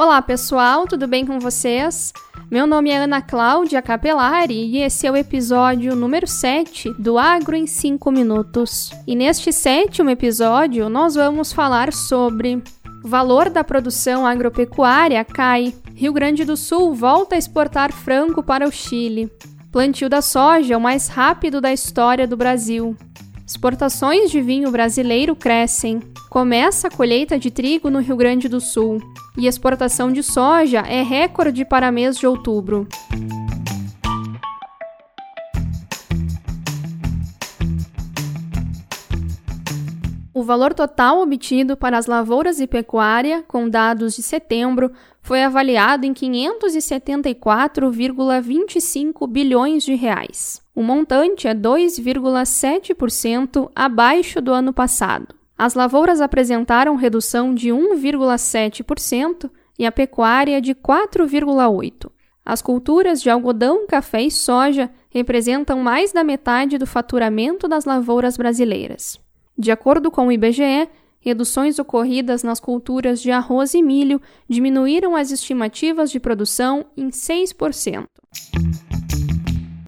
Olá, pessoal, tudo bem com vocês? Meu nome é Ana Cláudia Capelari e esse é o episódio número 7 do Agro em 5 Minutos. E neste sétimo episódio, nós vamos falar sobre valor da produção agropecuária cai, Rio Grande do Sul volta a exportar frango para o Chile, plantio da soja o mais rápido da história do Brasil, exportações de vinho brasileiro crescem, começa a colheita de trigo no Rio Grande do Sul e exportação de soja é recorde para mês de outubro. O valor total obtido para as lavouras e pecuária, com dados de setembro, foi avaliado em 574,25 bilhões de reais. O montante é 2,7% abaixo do ano passado. As lavouras apresentaram redução de 1,7% e a pecuária de 4,8%. As culturas de algodão, café e soja representam mais da metade do faturamento das lavouras brasileiras. De acordo com o IBGE, reduções ocorridas nas culturas de arroz e milho diminuíram as estimativas de produção em 6%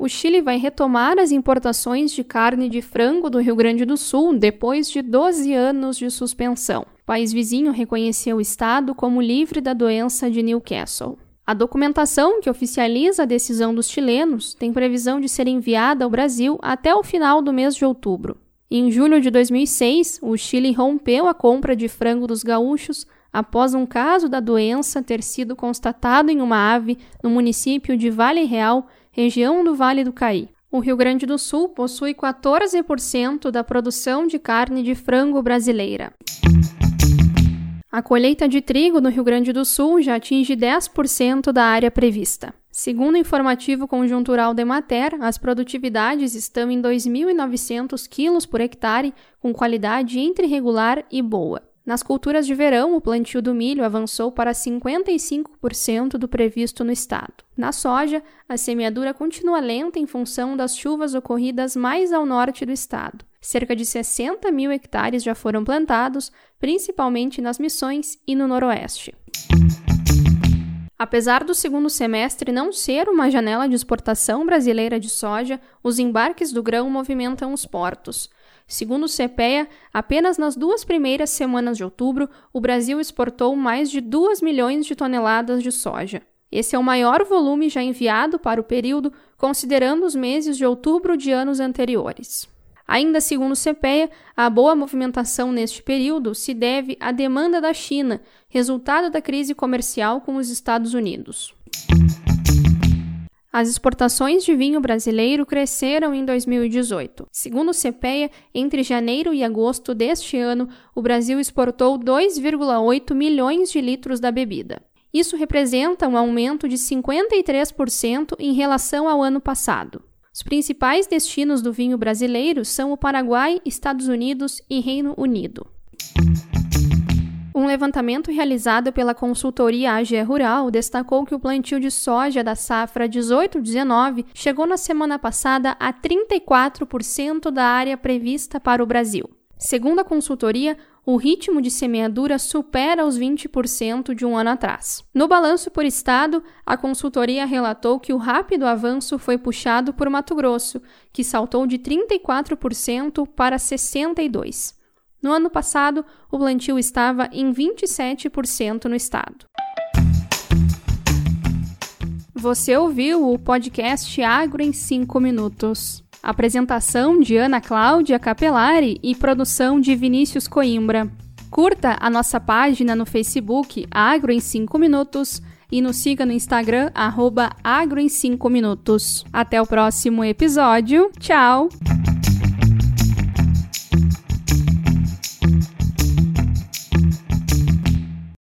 o Chile vai retomar as importações de carne de frango do Rio Grande do Sul depois de 12 anos de suspensão. O país vizinho reconheceu o estado como livre da doença de Newcastle. A documentação que oficializa a decisão dos chilenos tem previsão de ser enviada ao Brasil até o final do mês de outubro. Em julho de 2006, o Chile rompeu a compra de frango dos gaúchos após um caso da doença ter sido constatado em uma ave no município de Vale Real região do Vale do Caí. O Rio Grande do Sul possui 14% da produção de carne de frango brasileira. A colheita de trigo no Rio Grande do Sul já atinge 10% da área prevista. Segundo o informativo conjuntural da Emater, as produtividades estão em 2.900 quilos por hectare, com qualidade entre regular e boa. Nas culturas de verão, o plantio do milho avançou para 55% do previsto no estado. Na soja, a semeadura continua lenta em função das chuvas ocorridas mais ao norte do estado. Cerca de 60 mil hectares já foram plantados, principalmente nas Missões e no Noroeste. Apesar do segundo semestre não ser uma janela de exportação brasileira de soja, os embarques do grão movimentam os portos. Segundo o CPEA, apenas nas duas primeiras semanas de outubro, o Brasil exportou mais de 2 milhões de toneladas de soja. Esse é o maior volume já enviado para o período, considerando os meses de outubro de anos anteriores. Ainda segundo o CPEA, a boa movimentação neste período se deve à demanda da China, resultado da crise comercial com os Estados Unidos. As exportações de vinho brasileiro cresceram em 2018. Segundo o CPEA, entre janeiro e agosto deste ano, o Brasil exportou 2,8 milhões de litros da bebida. Isso representa um aumento de 53% em relação ao ano passado. Os principais destinos do vinho brasileiro são o Paraguai, Estados Unidos e Reino Unido. Um levantamento realizado pela consultoria AGE Rural destacou que o plantio de soja da safra 18-19 chegou na semana passada a 34% da área prevista para o Brasil. Segundo a consultoria, o ritmo de semeadura supera os 20% de um ano atrás. No balanço por estado, a consultoria relatou que o rápido avanço foi puxado por Mato Grosso, que saltou de 34% para 62%. No ano passado, o plantio estava em 27% no estado. Você ouviu o podcast Agro em 5 minutos. Apresentação de Ana Cláudia Capelari e produção de Vinícius Coimbra. Curta a nossa página no Facebook Agro em 5 minutos e nos siga no Instagram arroba Agro em 5 minutos. Até o próximo episódio. Tchau!